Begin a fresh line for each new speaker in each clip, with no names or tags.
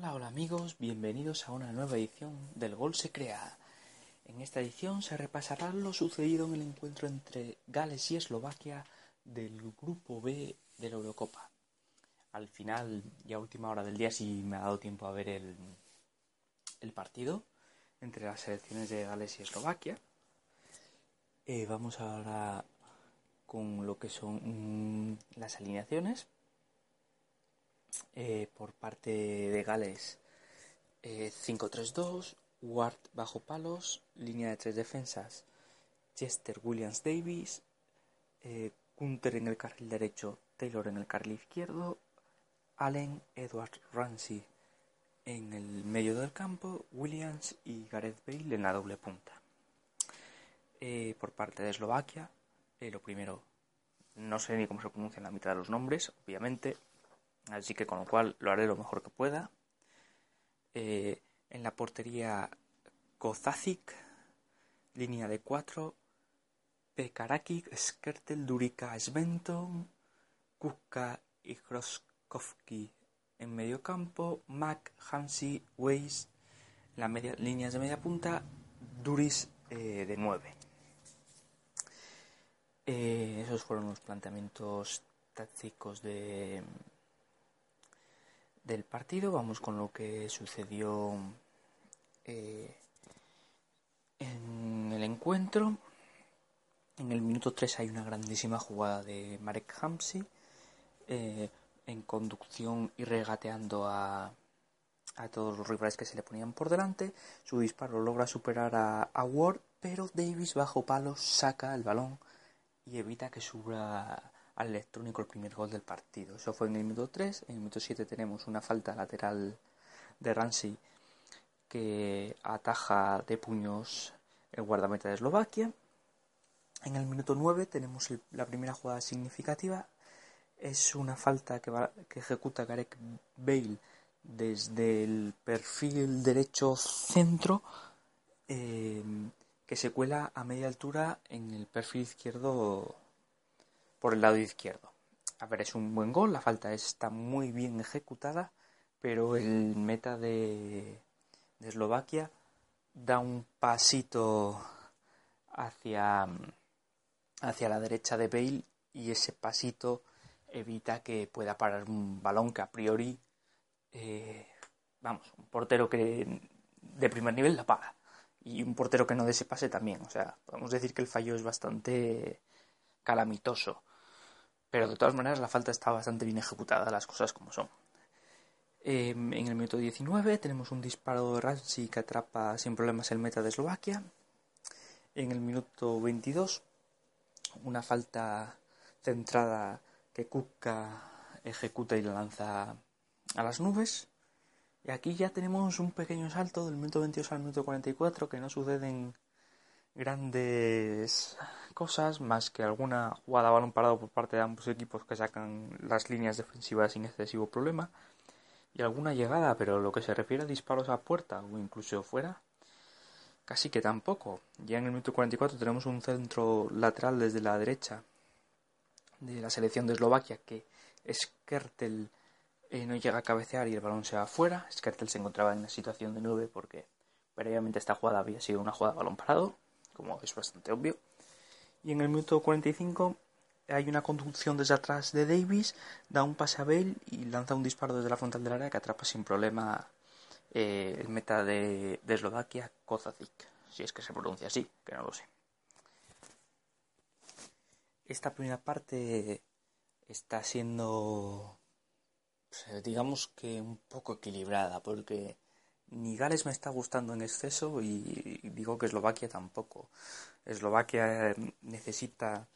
Hola, hola amigos, bienvenidos a una nueva edición del Gol se crea. En esta edición se repasará lo sucedido en el encuentro entre Gales y Eslovaquia del grupo B de la Eurocopa. Al final, ya a última hora del día, sí me ha dado tiempo a ver el, el partido entre las selecciones de Gales y Eslovaquia. Eh, vamos ahora con lo que son mm, las alineaciones. Eh, por parte de Gales, eh, 5-3-2, Ward bajo palos, línea de tres defensas, Chester Williams Davis, eh, Gunter en el carril derecho, Taylor en el carril izquierdo, Allen, Edward Ramsey en el medio del campo, Williams y Gareth Bale en la doble punta. Eh, por parte de Eslovaquia, lo primero, no sé ni cómo se pronuncian la mitad de los nombres, obviamente, así que con lo cual lo haré lo mejor que pueda. Eh, en la portería Kozacic, línea de 4, Pekarakic, Skertel, Durica, Sventon, Kuka y Kroskowski en medio campo, Mac, Hansi, Weiss, las líneas de media punta, Duris eh, de 9. Eh, esos fueron los planteamientos tácticos de, del partido. Vamos con lo que sucedió eh, en el encuentro. En el minuto 3 hay una grandísima jugada de Marek Hamsi eh, en conducción y regateando a, a, todos los rivales que se le ponían por delante. Su disparo logra superar a, a Ward, pero Davis bajo palos saca el balón y evita que suba al electrónico el primer gol del partido. Eso fue en el minuto 3. En el minuto 7 tenemos una falta lateral de Ramsey que ataja de puños el guardameta de Eslovaquia. En el minuto 9 tenemos la primera jugada significativa. Es una falta que, va, que ejecuta Gareth Bale desde el perfil derecho centro. Eh, que se cuela a media altura en el perfil izquierdo por el lado izquierdo. A ver, es un buen gol, la falta está muy bien ejecutada, pero el meta de, Eslovaquia da un pasito hacia, hacia la derecha de Bale y ese pasito evita que pueda parar un balón que a priori, eh, vamos, un portero que de primer nivel la paga y un portero que no de ese pase también. O sea, podemos decir que el fallo es bastante calamitoso. Pero de todas maneras la falta está bastante bien ejecutada, las cosas como son. Eh, en el minuto 19 tenemos un disparo de Ramsey que atrapa sin problemas el meta de Eslovaquia. En el minuto 22 una falta centrada que Kuka ejecuta y la lanza a las nubes. Y aquí ya tenemos un pequeño salto del minuto 22 al minuto 44 que no suceden grandes cosas más que alguna jugada balón parado por parte de ambos equipos que sacan las líneas defensivas sin excesivo problema y alguna llegada, pero lo que se refiere a disparos a puerta o incluso fuera, casi que tampoco. Ya en el minuto 44 tenemos un centro lateral desde la derecha de la selección de Eslovaquia que Skertel eh, no llega a cabecear y el balón se va afuera. Skertel se encontraba en una situación de nube porque previamente esta jugada había sido una jugada balón parado, como es bastante obvio. Y en el minuto 45 hay una conducción desde atrás de Davis, da un pase a Bale y lanza un disparo desde la frontal del área que atrapa sin problema eh, el meta de, Eslovaquia, Kozacic, si es que se pronuncia así, que no lo sé. Esta primera parte está siendo pues, digamos que un poco equilibrada, porque ni Gales me está gustando en exceso y digo que Eslovaquia tampoco. Eslovaquia necesita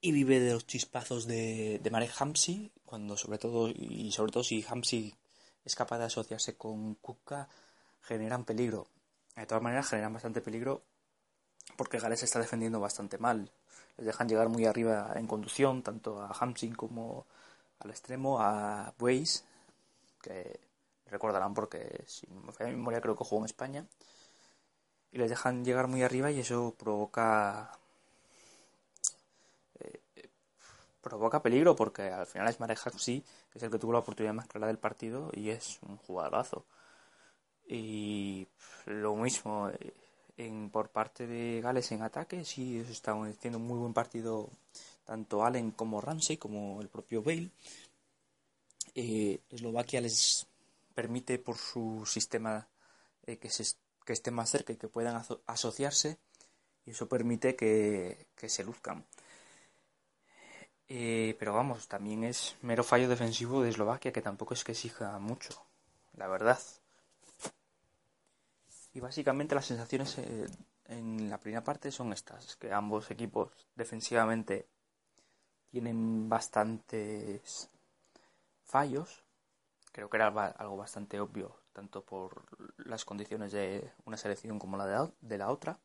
y vive de los chispazos de, de Marek Hamsi, cuando sobre todo, y sobre todo si Hamsi es capaz de asociarse con Kuka generan peligro. De todas maneras, generan bastante peligro porque Gales está defendiendo bastante mal. Les dejan llegar muy arriba en conducción, tanto a Hamsing como al extremo, a Weiss, que recordarán porque si me falla mi memoria creo que jugó en España. Y les dejan llegar muy arriba y eso provoca eh, provoca peligro porque al final es Marek sí que es el que tuvo la oportunidad más clara del partido y es un jugadorazo. Y lo mismo eh, en, por parte de Gales en ataque, sí, están haciendo un muy buen partido tanto Allen como Ramsey, como el propio Bale. Eh, Eslovaquia les permite por su sistema eh, que, se, que esté más cerca y que puedan asociarse y eso permite que, que se luzcan. Eh, pero vamos, también es mero fallo defensivo de Eslovaquia que tampoco es que exija mucho, la verdad. Y básicamente las sensaciones eh, en la primera parte son estas, que ambos equipos defensivamente tienen bastantes fallos. Creo que era algo bastante obvio, tanto por las condiciones de una selección como la de, la otra.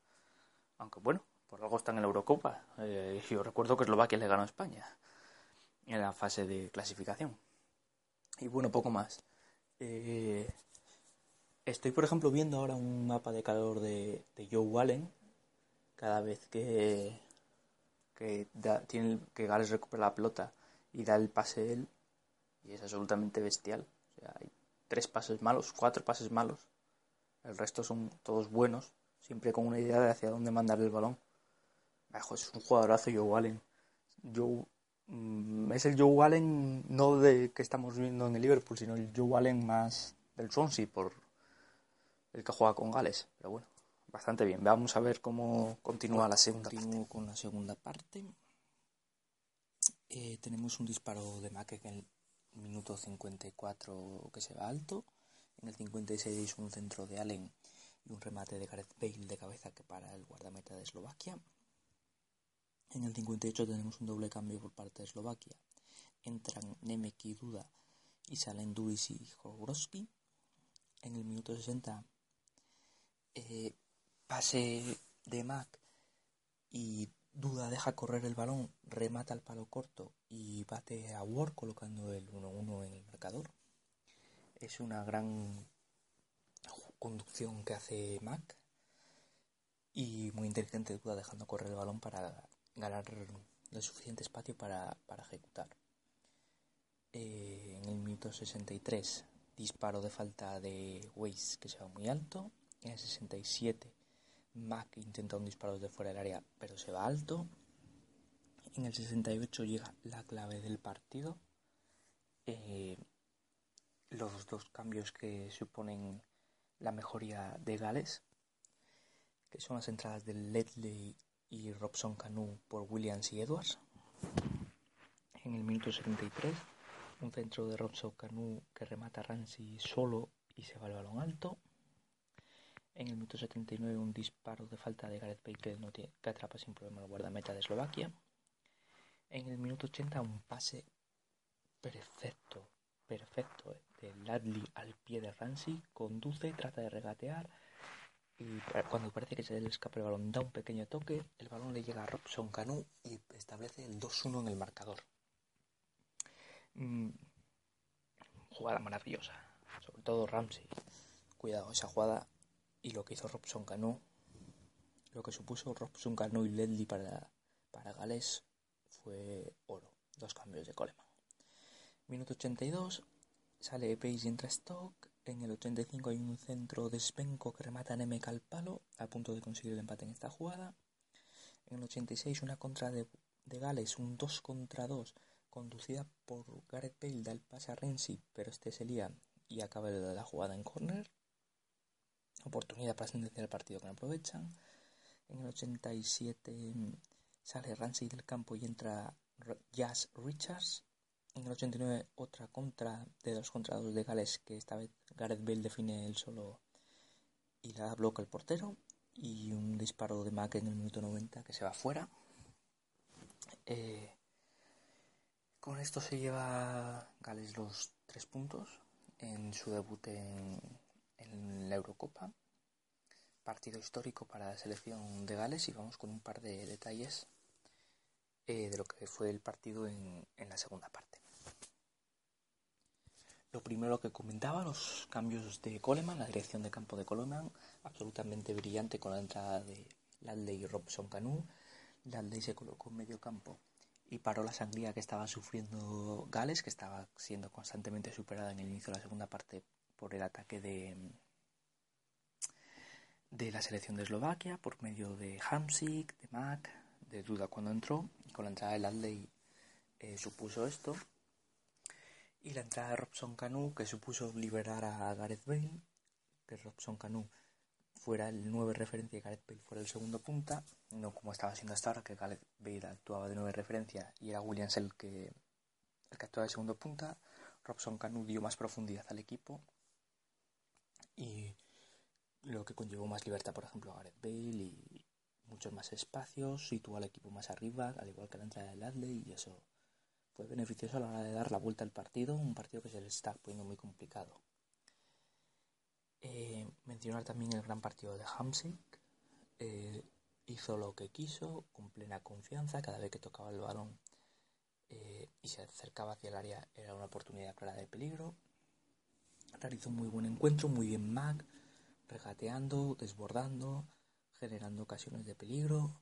Aunque bueno, por algo están en la Eurocopa. Eh, yo recuerdo que Eslovaquia le ganó a España en la fase de clasificación. Y bueno, poco más. Eh, Estoy, por ejemplo, viendo ahora un mapa de calor de, Joe Wallen. Cada vez que, que, tiene, que Gales recupera la pelota y da el pase él. Y es absolutamente bestial. Hay tres pases malos, cuatro pases malos. El resto son todos buenos. Siempre con una idea de hacia dónde mandar el balón. es un jugadorazo Joe Wallen. Joe, mm, es el Joe Wallen no de que estamos viendo en el Liverpool, sino el Joe Wallen más del Swansea por el que juega con Gales. Pero bueno, bastante bien. Vamos a ver cómo continúa la segunda parte. con la segunda parte. Eh, tenemos un disparo de Mack en minuto 54 que se va alto. En el 56 un centro de Allen y un remate de Gareth Bale de cabeza que para el guardameta de Eslovaquia. En el 58 tenemos un doble cambio por parte de Eslovaquia. Entran Nemec y Duda y salen Duris y Jogrowski. En el minuto 60 eh, pase de Mac y Duda deja correr el balón, remata el palo corto y bate a Ward colocando el 1-1 en el marcador. Es una gran conducción que hace Mac y muy inteligente Duda dejando correr el balón para ganar el suficiente espacio para, ejecutar. Eh, en el minuto 63 disparo de falta de Weiss que se va muy alto en el 67, Mac intenta un disparo desde fuera del área, pero se va alto. En el 68 llega la clave del partido. Eh, los dos cambios que suponen la mejoría de Gales, que son las entradas de Ledley y Robson Canu por Williams y Edwards. En el minuto 73, un centro de Robson Canu que remata a Ramsey solo y se va al balón alto. En el minuto 79 un disparo de falta de Gareth Bale que, atrapa sin problema el guardameta de Eslovaquia. En el minuto 80 un pase perfecto, perfecto eh, de Ladley al pie de Ramsey, conduce, trata de regatear y cuando parece que se le escapa el balón da un pequeño toque, el balón le llega a Robson Canu y establece el 2-1 en el marcador. Mm, jugada maravillosa, sobre todo Ramsey. Cuidado, esa jugada y lo que hizo Robson Cano, lo que supuso Robson Cano y Ledley para, para Gales fue oro, dos cambios de Coleman. Minuto 82, sale Pace y entra Stock. En el 85 hay un centro de Spenko que remata a Nemec al palo, a punto de conseguir el empate en esta jugada. En el 86 una contra de, Gales, un 2 contra 2, conducida por Gareth Bale, da el pase a Renzi, pero este se lía y acaba de la jugada en corner oportunidad para sentenciar el partido que no aprovechan. En el 87 sale Ramsey del campo y entra Jazz Richards. En el 89 otra contra de dos contra dos de Gales que esta vez Gareth Bale define el solo y la bloca el portero. Y un disparo de Mack en el minuto 90 que se va fuera. Eh, con esto se lleva Gales los tres puntos en su debut en, en la Eurocopa. Partido histórico para la selección de Gales y vamos con un par de detalles eh, de lo que fue el partido en, la segunda parte. Lo primero que comentaba, los cambios de Coleman, la dirección de campo de Coleman, absolutamente brillante con la entrada de Ladley y Robson Canu. Ladley se colocó en medio campo y paró la sangría que estaba sufriendo Gales, que estaba siendo constantemente superada en el inicio de la segunda parte por el ataque de, de la selección de Eslovaquia, por medio de Hamsik, de Mac, de Duda cuando entró, y con la entrada de Ladley eh, supuso esto. Y la entrada de Robson Canu, que supuso liberar a Gareth Bale, que Robson Canu fuera el 9 referencia y Gareth Bale fuera el segundo punta, no como estaba siendo hasta ahora, que Gareth Bale actuaba de 9 referencia y era Williams el que, el que actuaba de segundo punta. Robson Canu dio más profundidad al equipo y lo que conllevó más libertad, por ejemplo, a Gareth Bale y muchos más espacios, situó al equipo más arriba, al igual que la entrada de Ladley y eso fue beneficioso a la hora de dar la vuelta al partido, un partido que se les está poniendo muy complicado. Eh, mencionar también el gran partido de Hamsik. Eh, hizo lo que quiso, con plena confianza, cada vez que tocaba el balón eh, y se acercaba hacia el área era una oportunidad clara de peligro. Realizó muy buen encuentro, muy bien Mac, regateando, desbordando, generando ocasiones de peligro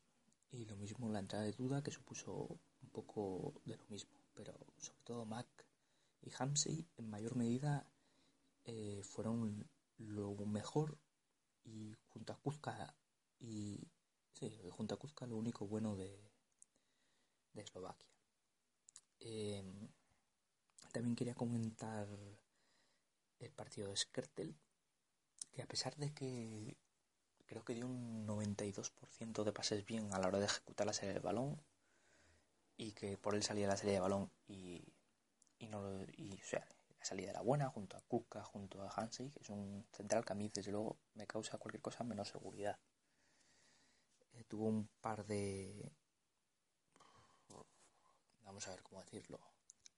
y lo mismo la entrada de duda que supuso un poco de lo mismo, pero sobre todo Mac y Hamsey en mayor medida eh, fueron lo mejor y junto a Kuzka y sí, junto a Kuzka lo único bueno de, de Eslovaquia. Eh, también quería comentar el partido de Skertel, que a pesar de que creo que dio un 92% de pases bien a la hora de ejecutar la serie de balón y que por él salía la serie de balón y, y no y, o sea, la salida era buena junto a Kuka, junto a Hansey, que es un central que a mí desde luego me causa cualquier cosa menos seguridad. Eh, tuvo un par de vamos a ver cómo decirlo.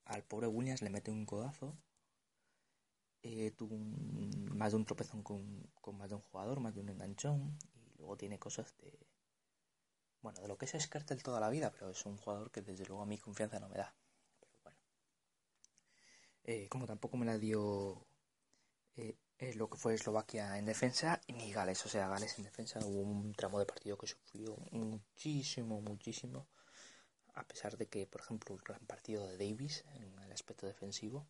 Al pobre Williams le mete un codazo eh, tuvo un, más de un tropezón con, más de un jugador, más de un enganchón, y luego tiene cosas de. Bueno, de lo que es Skertel toda la vida, pero es un jugador que desde luego a mi confianza no me da. Pero bueno. Eh, como tampoco me la dio eh, lo que fue Eslovaquia en defensa, ni Gales, o sea, Gales en defensa hubo un tramo de partido que sufrió muchísimo, muchísimo, a pesar de que, por ejemplo, el gran partido de Davis en el aspecto defensivo,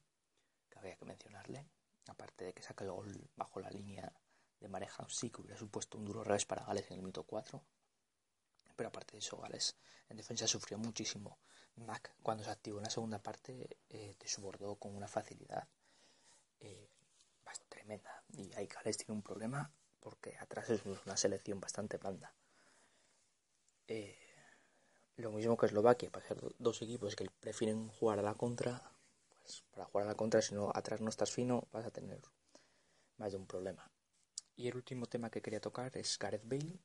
que había que mencionarle, aparte de que saca el gol bajo la línea de Mareja, sí que hubiera supuesto un duro revés para Gales en el minuto 4. Pero aparte de eso, Gales en defensa sufrió muchísimo. Mac, cuando se activó en la segunda parte, eh, desbordó con una facilidad eh, tremenda. Y ahí Gales tiene un problema porque atrás es una selección bastante blanda. Eh, lo mismo que Eslovaquia, para ser dos equipos que prefieren jugar a la contra, para jugar a la contra, si no atrás no estás fino, vas a tener más de un problema. Y el último tema que quería tocar es Gareth Bale,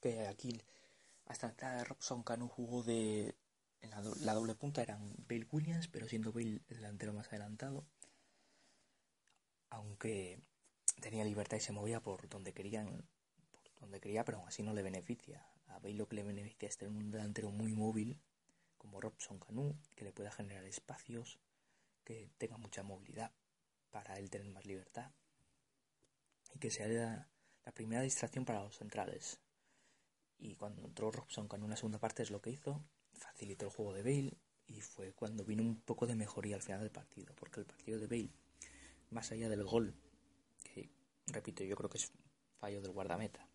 que aquí hasta la entrada de Robson Canu jugó de... En la, doble punta eran Bale Williams, pero siendo Bale el delantero más adelantado. Aunque tenía libertad y se movía por donde querían, por donde quería, pero aún así no le beneficia. A Bale lo que le beneficia es tener un delantero muy móvil como Robson Canu, que le pueda generar espacios, que tenga mucha movilidad para él tener más libertad y que sea la, primera distracción para los centrales. Y cuando entró Robson Canu en la segunda parte es lo que hizo, facilitó el juego de Bale y fue cuando vino un poco de mejoría al final del partido, porque el partido de Bale, más allá del gol, que repito, yo creo que es fallo del guardameta,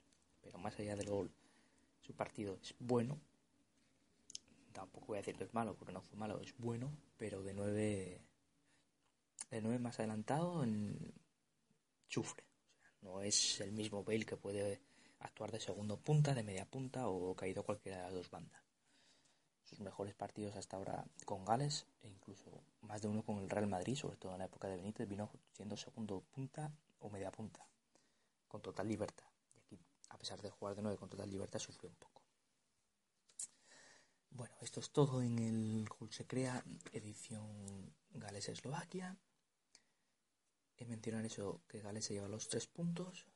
pero más allá del gol, su partido es bueno, tampoco voy a decir que es malo, porque no fue malo, es bueno, pero de 9 de 9 más adelantado en chufre. no es el mismo Bale que puede actuar de segundo punta, de media punta o caído cualquiera de las dos bandas. Sus mejores partidos hasta ahora con Gales e incluso más de uno con el Real Madrid, sobre todo en la época de Benítez, vino siendo segundo punta o media punta, con total libertad. Y aquí, a pesar de jugar de 9 con total libertad, sufrió un poco. Bueno, esto es todo en el Gol se crea, edición Gales-Eslovaquia. mencionar eso, que Gales se lleva los tres puntos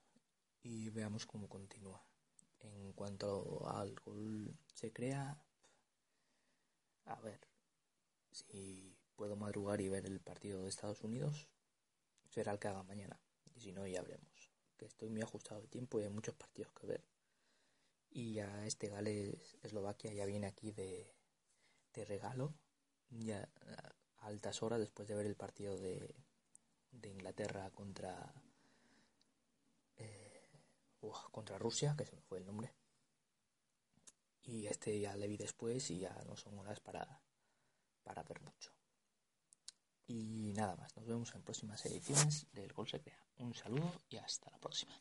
y veamos cómo continúa. En cuanto al gol se crea, a ver, si puedo madrugar y ver el partido de Estados Unidos, será el que haga mañana. Y si no, ya veremos. Que estoy muy ajustado de tiempo y hay muchos partidos que ver. Y ya este Gales Eslovaquia ya viene aquí de, de regalo, ya a altas horas después de ver el partido de, de Inglaterra contra eh, contra Rusia, que se me fue el nombre. Y este ya le vi después y ya no son horas para, para ver mucho. Y nada más, nos vemos en próximas ediciones del Gol Se Crea. Un saludo y hasta la próxima.